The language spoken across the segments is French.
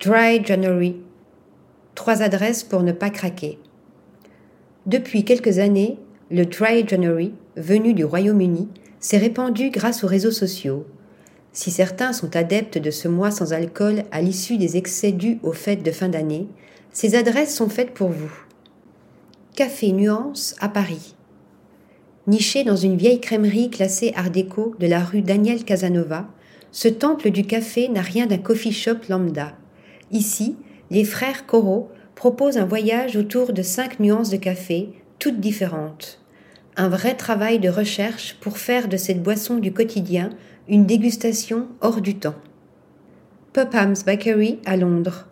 Dry January. Trois adresses pour ne pas craquer. Depuis quelques années, le Dry January, venu du Royaume-Uni, s'est répandu grâce aux réseaux sociaux. Si certains sont adeptes de ce mois sans alcool à l'issue des excès dus aux fêtes de fin d'année, ces adresses sont faites pour vous. Café Nuance à Paris. Niché dans une vieille crèmerie classée Art déco de la rue Daniel Casanova, ce temple du café n'a rien d'un coffee shop lambda. Ici, les frères Corot proposent un voyage autour de cinq nuances de café, toutes différentes. Un vrai travail de recherche pour faire de cette boisson du quotidien une dégustation hors du temps. Popham's Bakery à Londres.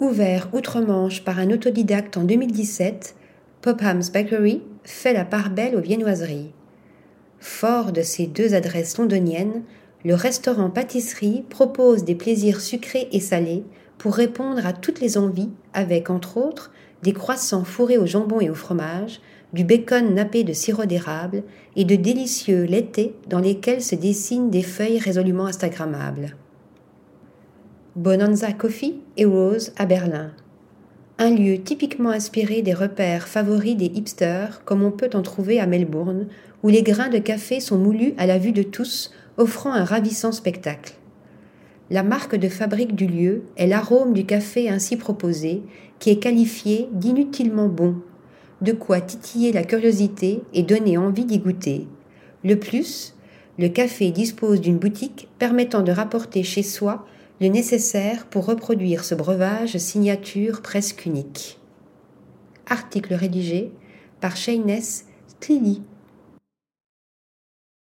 Ouvert outre-Manche par un autodidacte en 2017, Popham's Bakery fait la part belle aux viennoiseries. Fort de ces deux adresses londoniennes, le restaurant pâtisserie propose des plaisirs sucrés et salés pour répondre à toutes les envies avec, entre autres, des croissants fourrés au jambon et au fromage, du bacon nappé de sirop d'érable et de délicieux laités dans lesquels se dessinent des feuilles résolument instagrammables. Bonanza Coffee et Rose à Berlin un lieu typiquement inspiré des repères favoris des hipsters, comme on peut en trouver à Melbourne, où les grains de café sont moulus à la vue de tous, offrant un ravissant spectacle. La marque de fabrique du lieu est l'arôme du café ainsi proposé, qui est qualifié d'inutilement bon, de quoi titiller la curiosité et donner envie d'y goûter. Le plus, le café dispose d'une boutique permettant de rapporter chez soi le nécessaire pour reproduire ce breuvage signature presque unique. Article rédigé par Shayness Tlili